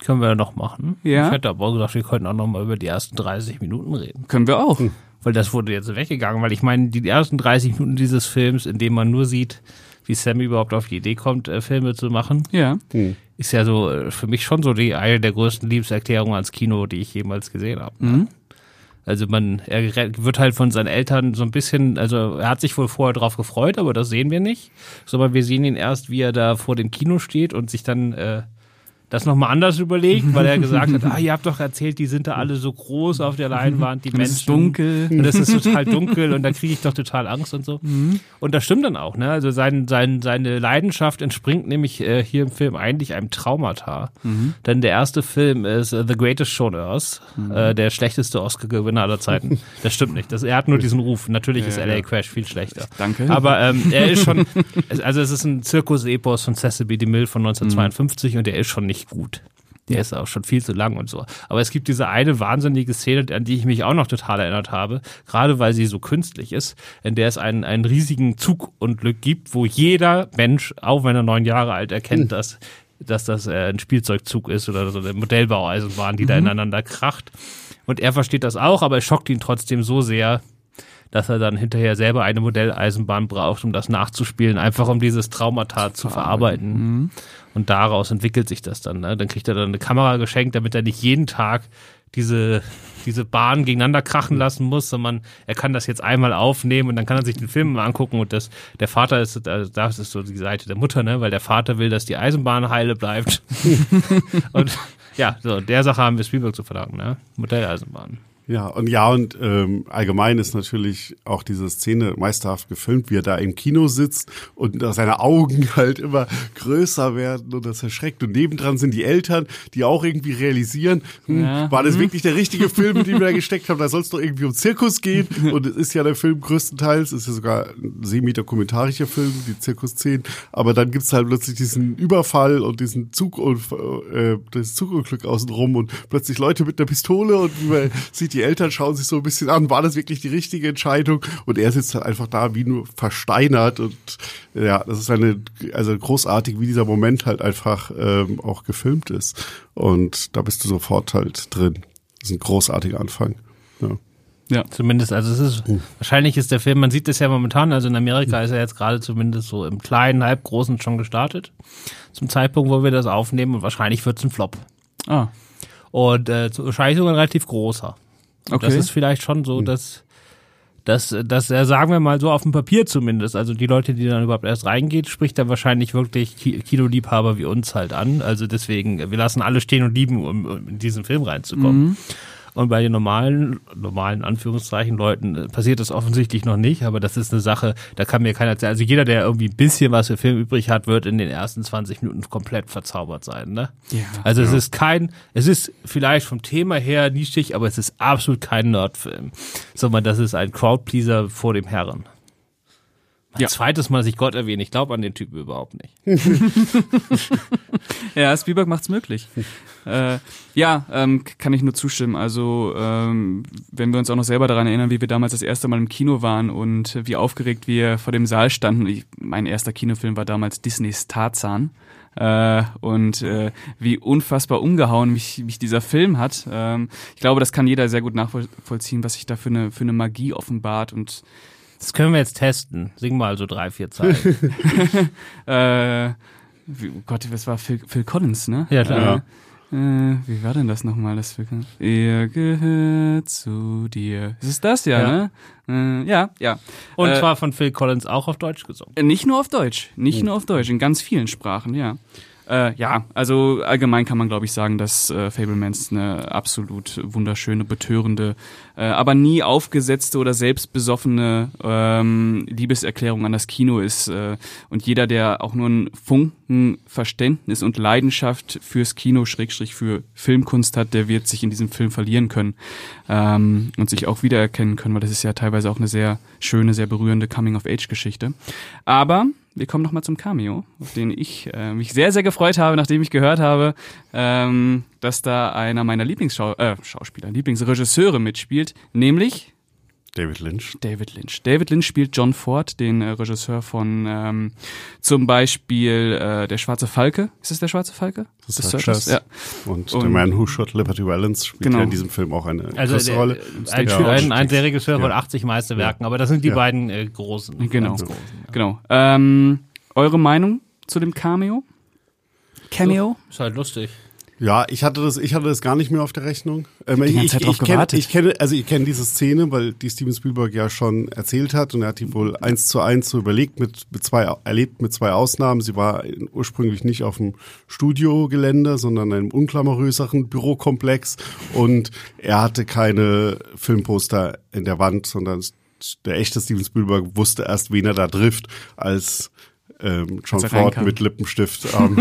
Können wir noch machen. Ja. Ich hätte aber gesagt, wir könnten auch noch mal über die ersten 30 Minuten reden. Können wir auch. Hm. Weil das wurde jetzt weggegangen, weil ich meine, die ersten 30 Minuten dieses Films, in dem man nur sieht, wie Sammy überhaupt auf die Idee kommt, äh, Filme zu machen, ja. Hm. ist ja so äh, für mich schon so die eine der größten Liebeserklärungen ans Kino, die ich jemals gesehen habe. Ne? Mhm. Also man, er wird halt von seinen Eltern so ein bisschen, also er hat sich wohl vorher drauf gefreut, aber das sehen wir nicht. Sondern wir sehen ihn erst, wie er da vor dem Kino steht und sich dann äh, das nochmal anders überlegt, weil er gesagt hat, ah, ihr habt doch erzählt, die sind da alle so groß auf der Leinwand, die Menschen. es ist dunkel. Und es ist total dunkel und da kriege ich doch total Angst und so. Und das stimmt dann auch, ne? Also sein, sein, seine Leidenschaft entspringt nämlich äh, hier im Film eigentlich einem Traumata. Denn der erste Film ist äh, The Greatest Show on Earth, äh, der schlechteste Oscar-Gewinner aller Zeiten. Das stimmt nicht. Das, er hat nur diesen Ruf. Natürlich ist Ja, LA ja. Crash viel schlechter. Danke. Aber ähm, er ist schon, also es ist ein Zirkus-Epos von Cecil B. DeMille von 1952 und der ist schon nicht gut. Der ist auch schon viel zu lang und so. Aber es gibt diese eine wahnsinnige Szene, an die ich mich auch noch total erinnert habe, gerade weil sie so künstlich ist, in der es einen, einen riesigen Zugunglück gibt, wo jeder Mensch, auch wenn er neun Jahre alt, erkennt, dass, dass das äh, ein Spielzeugzug ist oder so eine Modellbaueisenbahn, die da ineinander kracht. Und er versteht das auch, aber es schockt ihn trotzdem so sehr, dass er dann hinterher selber eine Modelleisenbahn braucht, um das nachzuspielen, einfach um dieses Traumata zu verarbeiten. Und daraus entwickelt sich das dann. Ne? Dann kriegt er dann eine Kamera geschenkt, damit er nicht jeden Tag diese, diese Bahn gegeneinander krachen lassen muss, sondern er kann das jetzt einmal aufnehmen und dann kann er sich den Film mal angucken und das, der Vater ist, also das ist so die Seite der Mutter, ne, weil der Vater will, dass die Eisenbahn heile bleibt. und ja, so, der Sache haben wir Spielberg zu verdanken, ne? Modelleisenbahn. Ja, und ja, und ähm, allgemein ist natürlich auch diese Szene meisterhaft gefilmt, wie er da im Kino sitzt und da seine Augen halt immer größer werden und das erschreckt. Und nebendran sind die Eltern, die auch irgendwie realisieren, hm, Ja. war das wirklich der richtige Film, dem wir da gesteckt haben? Da soll es doch irgendwie um Zirkus gehen. Und es ist ja der Film größtenteils, ist ja sogar ein semi-dokumentarischer Film, die Zirkusszenen. Aber dann gibt's halt plötzlich diesen Überfall und diesen Zug äh, das Zugunglück außenrum und plötzlich Leute mit einer Pistole und man sieht, die Eltern schauen sich so ein bisschen an, war das wirklich die richtige Entscheidung? Und er sitzt halt einfach da wie nur versteinert und ja, das ist eine, also großartig, wie dieser Moment halt einfach ähm, auch gefilmt ist. Und da bist du sofort halt drin. Das ist ein großartiger Anfang. Ja. Ja. Zumindest, also es ist, wahrscheinlich ist der Film, man sieht das ja momentan, also in Amerika ist er jetzt gerade zumindest so im kleinen, halbgroßen schon gestartet. Zum Zeitpunkt, wo wir das aufnehmen und wahrscheinlich wird's ein Flop. Ah, Und äh, wahrscheinlich sogar ein relativ großer. Okay. Das ist vielleicht schon so, dass, dass, dass er, sagen wir mal so auf dem Papier zumindest, also die Leute, die dann überhaupt erst reingeht, spricht er wahrscheinlich wirklich Ki- Kinoliebhaber wie uns halt an. Also deswegen, wir lassen alle stehen und lieben, um, um in diesen Film reinzukommen. Und bei den normalen, normalen Anführungszeichen Leuten äh, passiert das offensichtlich noch nicht, aber das ist eine Sache, da kann mir keiner erzählen. Also jeder, der irgendwie ein bisschen was für Film übrig hat, wird in den ersten 20 Minuten komplett verzaubert sein, ne? Ja. Also es ist kein, es ist vielleicht vom Thema her nischig, aber es ist absolut kein Nerdfilm, sondern das ist ein Crowdpleaser vor dem Herren. Mein Ja. zweites Mal, dass ich Gott erwähne, ich glaube an den Typen überhaupt nicht. Ja, Spielberg macht's möglich. äh, ja, ähm, kann ich nur zustimmen. Also, ähm, wenn wir uns auch noch selber daran erinnern, wie wir damals das erste Mal im Kino waren und wie aufgeregt wir vor dem Saal standen. Ich, mein erster Kinofilm war damals Disneys Tarzan. Äh, und äh, wie unfassbar umgehauen mich, mich dieser Film hat. Ähm, ich glaube, das kann jeder sehr gut nachvollziehen, was sich da für eine, für eine Magie offenbart und Das können wir jetzt testen. Sing mal so drei, vier Zeilen. Äh, wie, oh Gott, was war Phil, Phil Collins, ne? Ja, klar. Äh, äh, wie war denn das nochmal, das Phil Collins? Er gehört zu dir. Ist es das, ja, Ja. ne? Äh, ja, ja. Und Äh, zwar von Phil Collins auch auf Deutsch gesungen. Nicht nur auf Deutsch, nicht nur auf Deutsch, in ganz vielen Sprachen, ja. Äh, ja, also allgemein kann man, glaube ich, sagen, dass äh, Fablemans eine absolut wunderschöne, betörende, äh, aber nie aufgesetzte oder selbstbesoffene ähm, Liebeserklärung an das Kino ist. Äh, und jeder, der auch nur einen Funken Verständnis und Leidenschaft fürs Kino, Schrägstrich für Filmkunst hat, der wird sich in diesem Film verlieren können ähm, und sich auch wiedererkennen können, weil das ist ja teilweise auch eine sehr schöne, sehr berührende Coming-of-Age-Geschichte. Aber wir kommen nochmal zum Cameo, auf den ich äh, mich sehr, sehr gefreut habe, nachdem ich gehört habe, ähm, dass da einer meiner Lieblingsschauspieler, äh, Lieblingsregisseure mitspielt, nämlich David Lynch. David Lynch. David Lynch spielt John Ford, den äh, Regisseur von ähm, zum Beispiel äh, Der Schwarze Falke. Ist es Der Schwarze Falke? The The Searchers. Ja. Und, Und- The Man Who Shot Liberty Valance spielt Genau. ja in diesem Film auch eine Also große der, Rolle. ein, Ja. ein, ein der Regisseur von Ja. 80 Meisterwerken, aber das sind die Ja. beiden äh, großen. Genau. ganz großen, ja. Genau. Ähm, eure Meinung zu dem Cameo? Cameo? Ist halt lustig. Ja, ich hatte das, ich hatte das gar nicht mehr auf der Rechnung. Ähm, ich, drauf ich, kenne, ich kenne, also ich kenne diese Szene, weil die Steven Spielberg ja schon erzählt hat und er hat die wohl eins zu eins so überlegt mit, mit zwei, erlebt mit zwei Ausnahmen. Sie war ursprünglich nicht auf dem Studiogelände, sondern in einem unklamoröseren Bürokomplex und er hatte keine Filmposter in der Wand, sondern der echte Steven Spielberg wusste erst, wen er da trifft, als ähm, John Ford mit Lippenstift am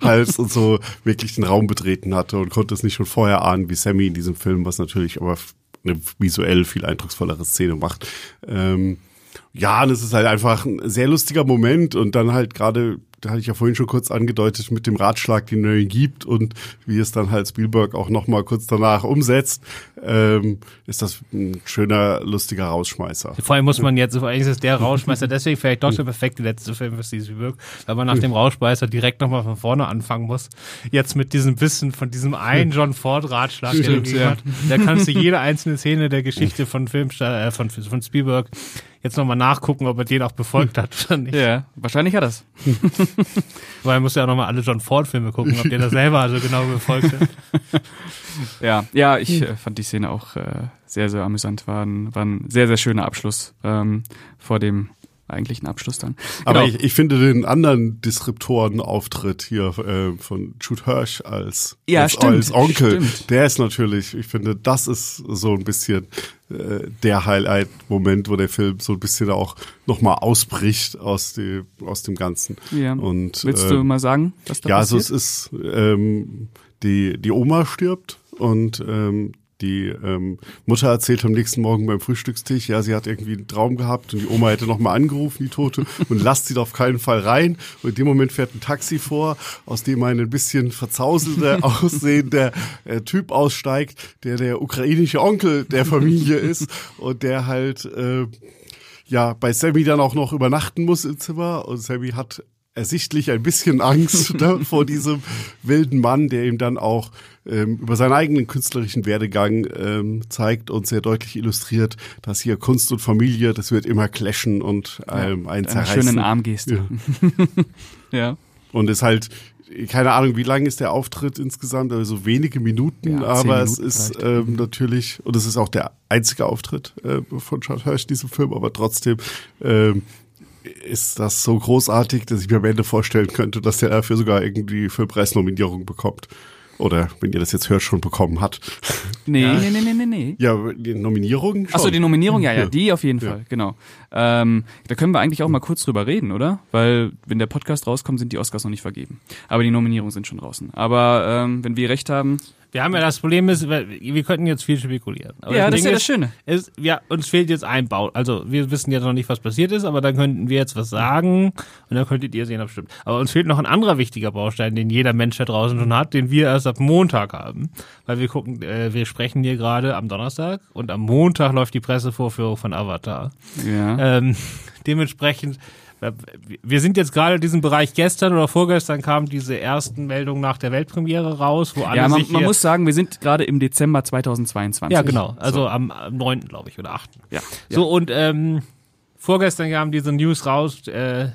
Hals und so wirklich den Raum betreten hatte und konnte es nicht schon vorher ahnen, wie Sammy in diesem Film, was natürlich aber eine visuell viel eindrucksvollere Szene macht. Ähm, ja, und es ist halt einfach ein sehr lustiger Moment und dann halt gerade, da hatte ich ja vorhin schon kurz angedeutet, mit dem Ratschlag, den er ihm gibt und wie es dann halt Spielberg auch nochmal kurz danach umsetzt, ähm, ist das ein schöner, lustiger Rausschmeißer. Vor allem muss man jetzt, vor allem ist es der Rauschmeißer, deswegen vielleicht doch der perfekte letzte Film für Steven Spielberg, weil man nach dem Rauschmeißer direkt nochmal von vorne anfangen muss. Jetzt mit diesem Wissen von diesem einen John Ford Ratschlag, der Stimmt, gegeben ja. hat, da kannst du jede einzelne Szene der Geschichte von Film, äh, von, von Spielberg jetzt nochmal nachgucken, ob er den auch befolgt hat oder nicht. Ja, wahrscheinlich hat das. Weil man muss ja auch nochmal alle John Ford Filme gucken, ob der das selber so genau befolgt hat. Ja, ja, ich äh, fand die Szene auch äh, sehr, sehr amüsant. War ein, war ein sehr, sehr schöner Abschluss ähm, vor dem eigentlichen Abschluss dann. Aber Genau. ich, ich finde den anderen Disruptoren-Auftritt hier äh, von Jude Hirsch als, Ja, als, stimmt, als Onkel, stimmt. der ist natürlich, ich finde, das ist so ein bisschen äh, der Highlight-Moment, wo der Film so ein bisschen auch nochmal ausbricht aus, die, aus dem Ganzen. ja. Und, Willst äh, du mal sagen, was da ja, also passiert? es ist, ähm, die, die Oma stirbt und ähm, die ähm, Mutter erzählt am nächsten Morgen beim Frühstückstisch, ja, sie hat irgendwie einen Traum gehabt und die Oma hätte nochmal angerufen, die Tote, und lasst sie da auf keinen Fall rein. Und in dem Moment fährt ein Taxi vor, aus dem ein ein bisschen verzauselter aussehender äh, Typ aussteigt, der der ukrainische Onkel der Familie ist und der halt äh, ja bei Sammy dann auch noch übernachten muss im Zimmer und Sammy hat ersichtlich ein bisschen Angst ne, vor diesem wilden Mann, der ihm dann auch ähm, über seinen eigenen künstlerischen Werdegang ähm, zeigt und sehr deutlich illustriert, dass hier Kunst und Familie, das wird immer clashen und ähm, einen Mit einer zerreißen. schönen Armgeste. Ja. Ja. Und ist halt, keine Ahnung, wie lang ist der Auftritt insgesamt, also so wenige Minuten, Ja, aber es Minuten ist vielleicht. ähm, natürlich, und es ist auch der einzige Auftritt äh, von Charles Hirsch in diesem Film, aber trotzdem ähm, ist das so großartig, dass ich mir am Ende vorstellen könnte, dass der dafür sogar irgendwie Filmpreisnominierung bekommt. Oder wenn ihr das jetzt hört, schon bekommen hat. Nee, Ja. nee, nee, nee, nee, nee. Ja, die Nominierung schon. Achso, die Nominierung, ja, ja, Ja. die auf jeden Ja. Fall, genau. Ähm, da können wir eigentlich auch mal kurz drüber reden, oder? Weil, wenn der Podcast rauskommt, sind die Oscars noch nicht vergeben. Aber die Nominierungen sind schon draußen. Aber ähm, wenn wir recht haben, Wir haben ja das Problem ist, wir könnten jetzt viel spekulieren. Aber ja, das ist Ding ja das Schöne. ist, ja, uns fehlt jetzt ein Bau. Also wir wissen jetzt noch nicht, was passiert ist, aber dann könnten wir jetzt was sagen und dann könntet ihr sehen, ob es stimmt. Aber uns fehlt noch ein anderer wichtiger Baustein, den jeder Mensch da draußen schon hat, den wir erst ab Montag haben. Weil wir gucken, äh, wir sprechen hier gerade am Donnerstag und am Montag läuft die Pressevorführung von Avatar. Ja. Ähm, dementsprechend, wir sind jetzt gerade in diesem Bereich gestern oder vorgestern kamen diese ersten Meldungen nach der Weltpremiere raus, wo alle ja, man, man muss sagen, wir sind gerade im Dezember 2022. ja, genau. Also am, am 9. glaube ich, oder 8. Ja. So, und ähm, vorgestern kamen diese News raus, äh,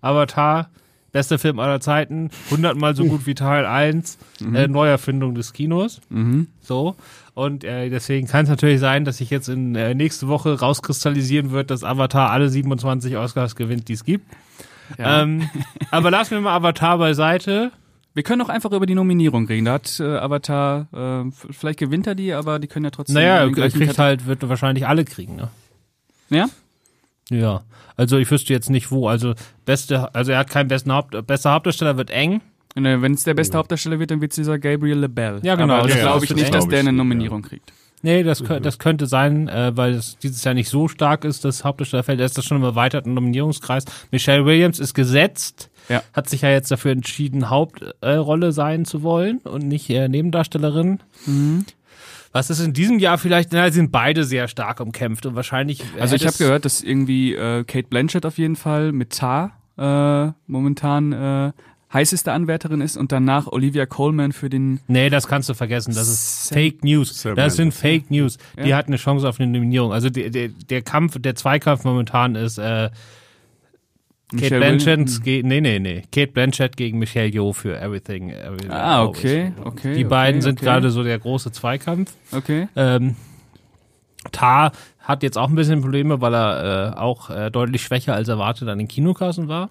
Avatar, bester Film aller Zeiten, hundertmal so gut wie Teil 1, äh, Neuerfindung des Kinos. Mhm. So. Und äh, deswegen kann es natürlich sein, dass sich jetzt in äh, nächste Woche rauskristallisieren wird, dass Avatar alle 27 Oscars gewinnt, die es gibt. Ja. Ähm, aber lassen wir mal Avatar beiseite. wir können auch einfach über die Nominierung reden. Da hat äh, Avatar, äh, vielleicht gewinnt er die, aber die können ja trotzdem. Naja, er kriegt halt, wird wahrscheinlich alle kriegen, ne? Ja? Ja, also ich wüsste jetzt nicht wo. Also beste, also er hat keinen besten Haupt, bester Hauptdarsteller wird eng. Wenn es der beste Hauptdarsteller wird, dann wird es dieser Gabriel LaBelle. Ja, genau. Aber das Ja, glaube das ich wird nicht, dass der eine Nominierung kriegt. Nee, das, das könnte sein, äh, weil es dieses Jahr nicht so stark ist, das Hauptdarstellerfeld. Da ist das schon im erweiterten Nominierungskreis. Michelle Williams ist gesetzt, Ja. hat sich ja jetzt dafür entschieden, Hauptrolle Rolle sein zu wollen und nicht äh, Nebendarstellerin. Mhm. Was ist in diesem Jahr vielleicht? Na, sind beide sehr stark umkämpft und wahrscheinlich. Also ich habe gehört, dass irgendwie äh, Kate Blanchett auf jeden Fall mit Tar äh, momentan äh, heißeste Anwärterin ist und danach Olivia Colman für den Nee, das kannst du vergessen. Das ist Sam- Fake News. Sam Das sind. Fake News. Die Ja. hat eine Chance auf eine Nominierung. Also der, der, der Kampf, der Zweikampf momentan ist äh, Kate Blanchett gegen, nee, nee, nee. Kate Blanchett gegen Michelle Yeoh für Everything. Everything ah, okay, okay. Die okay, beiden sind okay. gerade so der große Zweikampf. Okay. Ähm, Tar hat jetzt auch ein bisschen Probleme, weil er äh, auch äh, deutlich schwächer als erwartet an den Kinokassen war.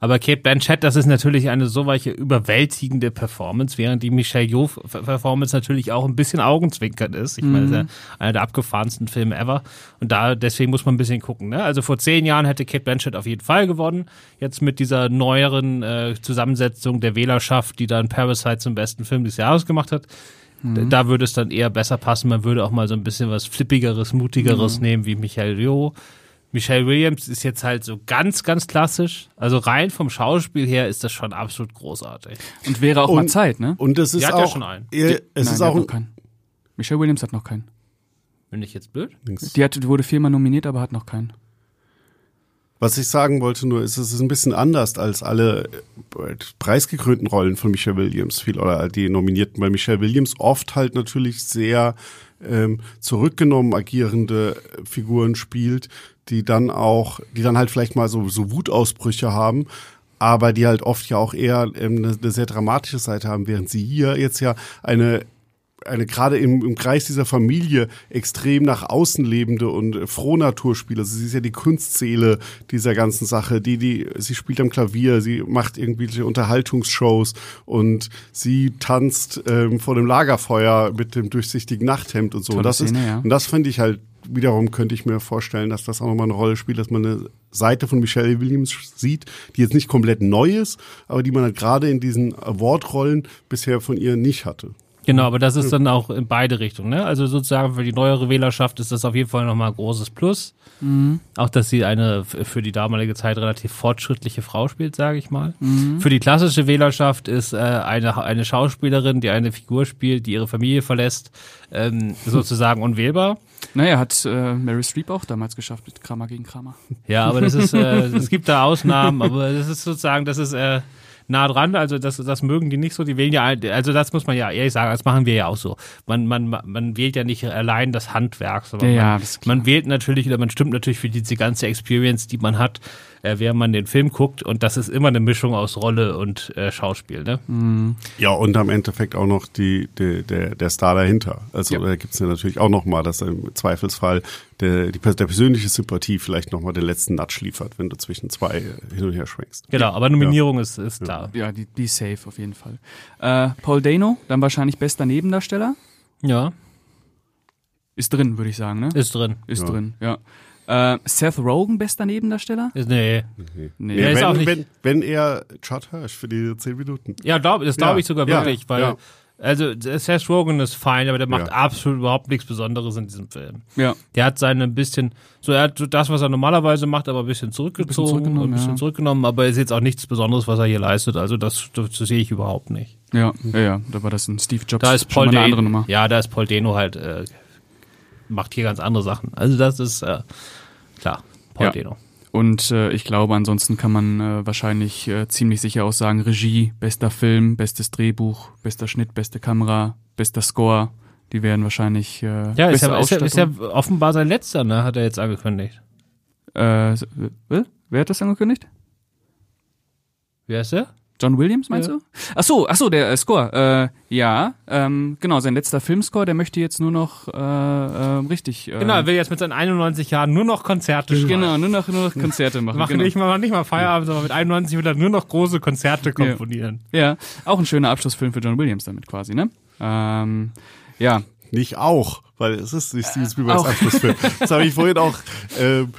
Aber Kate Blanchett, das ist natürlich eine so weiche überwältigende Performance, während die Michelle Yeoh Performance natürlich auch ein bisschen augenzwinkernd ist. Ich meine, das ist ja Mhm. einer der abgefahrensten Filme ever. Und da, deswegen muss man ein bisschen gucken. Ne? Also vor zehn Jahren hätte Kate Blanchett auf jeden Fall gewonnen. Jetzt mit dieser neueren äh, Zusammensetzung der Wählerschaft, die dann Parasite zum besten Film des Jahres gemacht hat. Da- Da würde es dann eher besser passen. Man würde auch mal so ein bisschen was Flippigeres, Mutigeres nehmen, wie Michael Yeoh. Michelle Williams ist jetzt halt so ganz, ganz klassisch. Also rein vom Schauspiel her ist das schon absolut großartig. Und wäre auch mal Und- Zeit, ne? Und es ist Die hat auch, ja schon einen. Ihr, es Nein, ist die hat auch noch ein, keinen. Michelle Williams hat noch keinen. Bin ich jetzt blöd? Die, hat, die wurde viermal nominiert, aber hat noch keinen. Was ich sagen wollte nur, ist, es ist ein bisschen anders als alle äh, preisgekrönten Rollen von Michelle Williams, viel oder die Nominierten, weil Michelle Williams oft halt natürlich sehr ähm, zurückgenommen agierende Figuren spielt, die dann auch, die dann halt vielleicht mal so, so Wutausbrüche haben, aber die halt oft ja auch eher ähm, eine, eine sehr dramatische Seite haben, während sie hier jetzt ja eine eine gerade im, im Kreis dieser Familie extrem nach außen lebende und äh, Frohnaturspieler. Also sie ist ja die Kunstseele dieser ganzen Sache. Die, die, sie spielt am Klavier, sie macht irgendwelche Unterhaltungsshows und sie tanzt ähm, vor dem Lagerfeuer mit dem durchsichtigen Nachthemd und so. Tolle und das Szene, ist, ja. und das finde ich halt wiederum könnte ich mir vorstellen, dass das auch nochmal eine Rolle spielt, dass man eine Seite von Michelle Williams sieht, die jetzt nicht komplett neu ist, aber die man halt gerade in diesen Award-Rollen bisher von ihr nicht hatte. Genau, aber das ist dann auch in beide Richtungen. Ne? Also sozusagen für die neuere Wählerschaft ist das auf jeden Fall nochmal ein großes Plus. Auch, dass sie eine für die damalige Zeit relativ fortschrittliche Frau spielt, sage ich mal. Für die klassische Wählerschaft ist äh, eine, eine Schauspielerin, die eine Figur spielt, die ihre Familie verlässt, ähm, sozusagen unwählbar. Naja, hat äh, Mary Streep auch damals geschafft mit Kramer gegen Kramer. Ja, aber das ist, äh, es gibt da Ausnahmen, aber das ist sozusagen, das ist äh, nah dran, also das, das mögen die nicht so, die wählen ja, also das muss man ja ehrlich sagen, das machen wir ja auch so. Man, man, man wählt ja nicht allein das Handwerk, sondern Ja, man, man wählt natürlich oder man stimmt natürlich für diese ganze Experience, die man hat, äh, während man den Film guckt und das ist immer eine Mischung aus Rolle und äh, Schauspiel, ne? Ja, und am Endeffekt auch noch die, die, der, der Star dahinter. Also Ja. da gibt's ja natürlich auch nochmal, dass im Zweifelsfall der, die, der persönliche Sympathie vielleicht nochmal den letzten Nudge liefert, wenn du zwischen zwei hin und her schwenkst. Genau, aber Nominierung ist, ist klar. Ja, die, die safe auf jeden Fall. Äh, Paul Dano, dann wahrscheinlich bester Nebendarsteller. Ja, Ist drin, würde ich sagen, ne? ist drin. Ist Ja. drin, ja. Äh, Seth Rogen, bester Nebendarsteller? Nee. Nee. Ja, ist wenn, auch nicht- wenn, wenn er Chad Hirsch für die zehn Minuten. Ja, glaub, das glaube Ja, ich sogar ja, wirklich, weil ja. also Seth Rogen ist fein, aber der macht Ja. absolut überhaupt nichts Besonderes in diesem Film. Ja. Der hat seine ein bisschen, so er hat das, was er normalerweise macht, aber ein bisschen zurückgezogen, zurückgenommen, ein bisschen ja. zurückgenommen, aber ist jetzt auch nichts Besonderes, was er hier leistet. Also das, das, das sehe ich überhaupt nicht. Ja, ja, ja, da war das ein Steve Jobs. Da ist schon Paul mal eine Dano, andere Nummer. ja, da ist Paul Dano halt äh, macht hier ganz andere Sachen. Also das ist äh, klar, Paul Ja. Und äh, ich glaube, ansonsten kann man äh, wahrscheinlich äh, ziemlich sicher auch sagen, Regie, bester Film, bestes Drehbuch, bester Schnitt, beste Kamera, bester Score. Die werden wahrscheinlich äh, Ja, ist ja, ist, ja, ist ja offenbar sein letzter, ne? Hat er jetzt angekündigt. Äh, wer hat das angekündigt? Wie heißt der? John Williams, meinst Ja. du? Ach so, ach so, der äh, Score. Äh, ja, ähm, genau, sein letzter Filmscore, der möchte jetzt nur noch äh, äh, richtig. Äh, Genau, er will jetzt mit seinen 91 Jahren nur noch Konzerte schreiben. genau, nur noch, nur noch Konzerte machen. Machen genau. nicht, mal, nicht mal Feierabend, sondern mit 91 will er nur noch große Konzerte komponieren. Ja, auch ein schöner Abschlussfilm für John Williams damit quasi, ne? Ähm, ja, Nicht auch, weil es ist nicht Steven Spielbergs auch. Abschlussfilm. Das habe ich vorhin auch, ähm,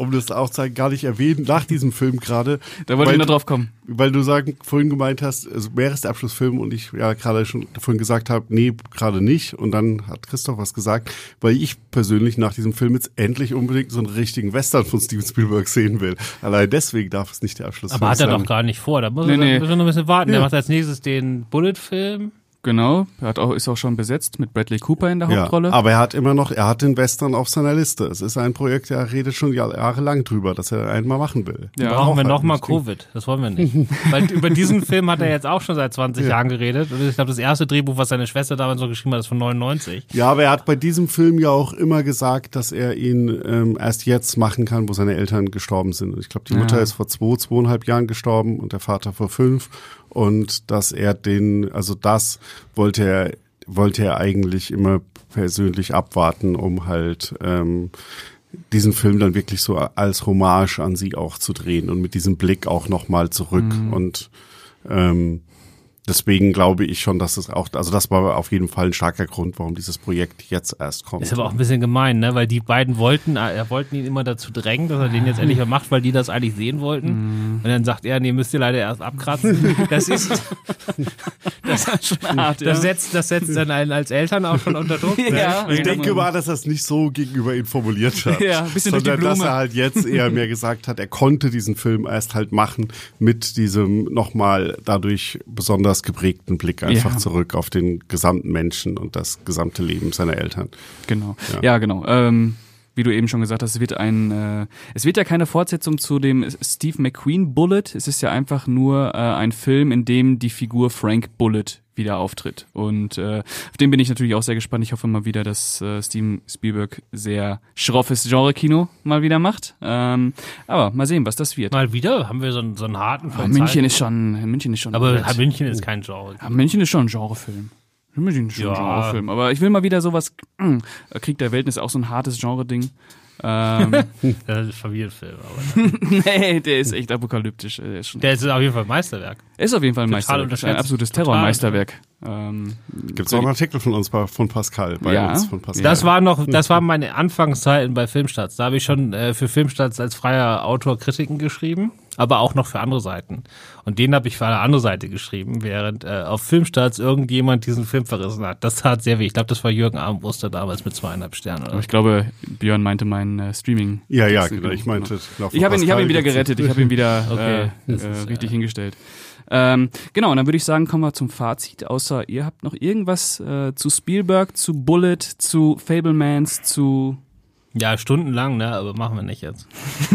um das auch zu gar nicht erwähnt, nach diesem Film gerade. da wollte weil ich noch drauf kommen. Weil du sagen, vorhin gemeint hast, also wäre es der Abschlussfilm und ich ja gerade schon vorhin gesagt habe, nee, gerade nicht. Und dann hat Christoph was gesagt, weil ich persönlich nach diesem Film jetzt endlich unbedingt so einen richtigen Western von Steven Spielberg sehen will. Allein deswegen darf es nicht der Abschlussfilm Aber hat er sein. doch gar nicht vor. Da muss Nee, er nee. müssen wir noch ein bisschen warten. Der Ja. macht als nächstes den Bullet-Film. Genau, er hat auch, ist auch schon besetzt mit Bradley Cooper in der Hauptrolle. Ja, aber er hat immer noch, er hat den Western auf seiner Liste. Es ist ein Projekt, er redet schon jahrelang drüber, dass er einmal machen will. Ja, brauchen wir nochmal Covid. Das wollen wir nicht. Weil über diesen Film hat er jetzt auch schon seit 20 ja. Jahren geredet. Und ich glaube, das erste Drehbuch, was seine Schwester damals so geschrieben hat, ist von 99. Ja, aber er hat bei diesem Film ja auch immer gesagt, dass er ihn ähm, erst jetzt machen kann, wo seine Eltern gestorben sind. Ich glaube, die Mutter ja. ist vor zwei, zweieinhalb Jahren gestorben und der Vater vor fünf und dass er den, also das wollte er, wollte er eigentlich immer persönlich abwarten, um halt ähm, diesen Film dann wirklich so als Hommage an sie auch zu drehen und mit diesem Blick auch nochmal zurück mhm. und ähm, deswegen glaube ich schon, dass es auch, also das war auf jeden Fall ein starker Grund, warum dieses Projekt jetzt erst kommt. Ist aber auch ein bisschen gemein, ne? Weil die beiden wollten, äh, er wollten ihn immer dazu drängen, dass er den jetzt endlich mal macht, weil die das eigentlich sehen wollten. Mm. Und dann sagt er, nee, müsst ihr leider erst abkratzen. Das ist, das, ist schon hart, das ja. setzt, das setzt dann einen als Eltern auch schon unter Druck. Ne? Ja. Ich denke mal, dass er es nicht so gegenüber ihm formuliert hat. Ja, ein bisschen sondern dass er halt jetzt eher mehr gesagt hat, er konnte diesen Film erst halt machen mit diesem nochmal dadurch besonders besonders geprägten Blick einfach ja. zurück auf den gesamten Menschen und das gesamte Leben seiner Eltern. Genau. Ja, ja genau. Ähm, wie du eben schon gesagt hast, es wird ein, äh, es wird ja keine Fortsetzung zu dem Steve McQueen Bullet. Es ist ja einfach nur äh, ein Film, in dem die Figur Frank Bullet wieder auftritt. Und äh, auf den bin ich natürlich auch sehr gespannt. Ich hoffe mal wieder, dass äh, Steven Spielberg sehr schroffes Genre-Kino mal wieder macht. Ähm, aber mal sehen, was das wird. Mal wieder? Haben wir so einen, so einen harten Fall? München ist schon, München ist schon. Aber München ist kein Genre. Ja, München ist schon ein Genrefilm. München ist schon ja. ein Genrefilm. Aber ich will mal wieder sowas. Hm, Krieg der Welten ist auch so ein hartes Genre-Ding. Ähm, das ist Familienfilm, aber. nee, der ist echt apokalyptisch. Der ist, schon der ist auf jeden Fall ein Meisterwerk. Ist auf jeden Fall ein Total Meisterwerk. Ein absolutes Terrormeisterwerk. Ähm, Gibt es auch einen Artikel von uns von Pascal bei ja. uns von Pascal. Das war noch, das waren meine Anfangszeiten bei Filmstarts. Da habe ich schon äh, für Filmstarts als freier Autor Kritiken geschrieben, aber auch noch für andere Seiten. Und den habe ich für eine andere Seite geschrieben, während äh, auf Filmstarts irgendjemand diesen Film verrissen hat. Das tat sehr weh. Ich glaube, das war Jürgen Armbruster damals mit zweieinhalb Sternen. Oder? Aber ich glaube, Björn meinte meinen äh, Streaming. Ja, ja, genau. Ich meinte, genau. ich habe ihn, ich hab ihn wieder gerettet. Ich habe ihn wieder okay. äh, äh, richtig hingestellt. Ähm, genau, und dann würde ich sagen, kommen wir zum Fazit. Außer ihr habt noch irgendwas äh, zu Spielberg, zu Bullet, zu Fablemans, zu ja, stundenlang, ne? Aber machen wir nicht jetzt.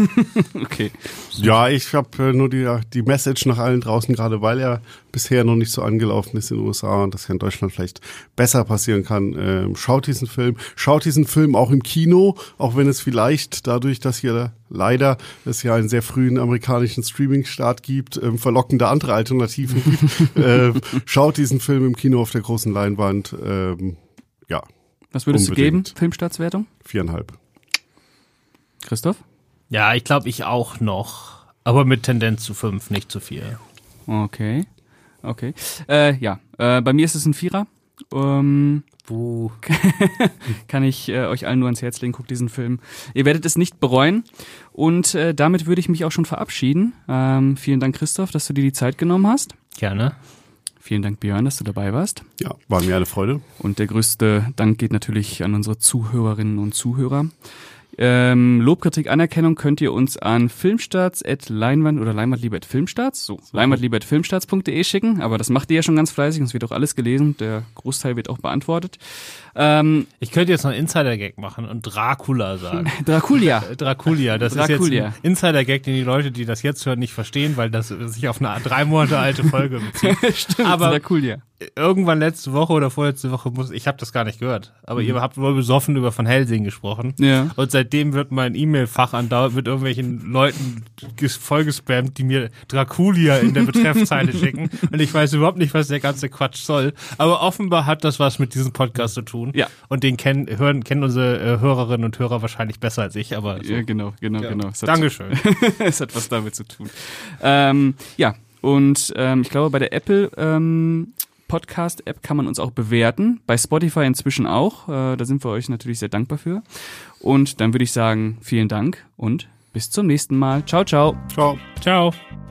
okay. Ja, ich habe äh, nur die, die Message nach allen draußen, gerade weil er bisher noch nicht so angelaufen ist in den USA und das ja in Deutschland vielleicht besser passieren kann. Ähm, schaut diesen Film, schaut diesen Film auch im Kino, auch wenn es vielleicht dadurch, dass hier leider es ja einen sehr frühen amerikanischen Streaming-Start gibt, ähm, verlockende andere Alternativen gibt. äh, schaut diesen Film im Kino auf der großen Leinwand. Ähm, ja. Was würdest Unbedingt. du geben, Filmstartswertung? Viereinhalb. Christoph? Ja, ich glaube, ich auch noch. Aber mit Tendenz zu fünf, nicht zu vier. Okay. Okay. Äh, ja, äh, bei mir ist es ein Vierer. Ähm, Buh. kann ich äh, euch allen nur ans Herz legen, guckt diesen Film. Ihr werdet es nicht bereuen. Und äh, damit würde ich mich auch schon verabschieden. Ähm, vielen Dank, Christoph, dass du dir die Zeit genommen hast. Gerne. Vielen Dank, Björn, dass du dabei warst. Ja, war mir eine Freude. Und der größte Dank geht natürlich an unsere Zuhörerinnen und Zuhörer. Ähm, Lobkritik, Anerkennung könnt ihr uns an filmstarts leinwand oder leinwandliebe at filmstarts, so, so. leinwandliebe at filmstarts.de schicken, aber das macht ihr ja schon ganz fleißig und es wird auch alles gelesen, der Großteil wird auch beantwortet. Ähm, ich könnte jetzt noch einen Insider-Gag machen und Dracula sagen. Draculia. Draculia, das Draculia. ist jetzt ein Insider-Gag, den die Leute, die das jetzt hören, nicht verstehen, weil das sich auf eine drei Monate alte Folge bezieht. Stimmt, aber Draculia irgendwann letzte Woche oder vorletzte Woche muss, ich habe das gar nicht gehört, aber mhm. ihr habt wohl besoffen über Van Helsing gesprochen. Ja. Und seitdem wird mein E-Mail-Fach andauernd mit irgendwelchen Leuten vollgespammt, die mir Draculia in der Betreffzeile schicken. Und ich weiß überhaupt nicht, was der ganze Quatsch soll. Aber offenbar hat das was mit diesem Podcast zu tun. Ja. Und den kennen, hören, kennen unsere äh, Hörerinnen und Hörer wahrscheinlich besser als ich, aber. So. Ja, genau, genau, ja. genau. Es Dankeschön. es hat was damit zu tun. Ähm, ja, und ähm, ich glaube, bei der Apple ähm, Podcast-App kann man uns auch bewerten. Bei Spotify inzwischen auch. Äh, da sind wir euch natürlich sehr dankbar für. Und dann würde ich sagen, vielen Dank und bis zum nächsten Mal. Ciao, ciao. Ciao. Ciao.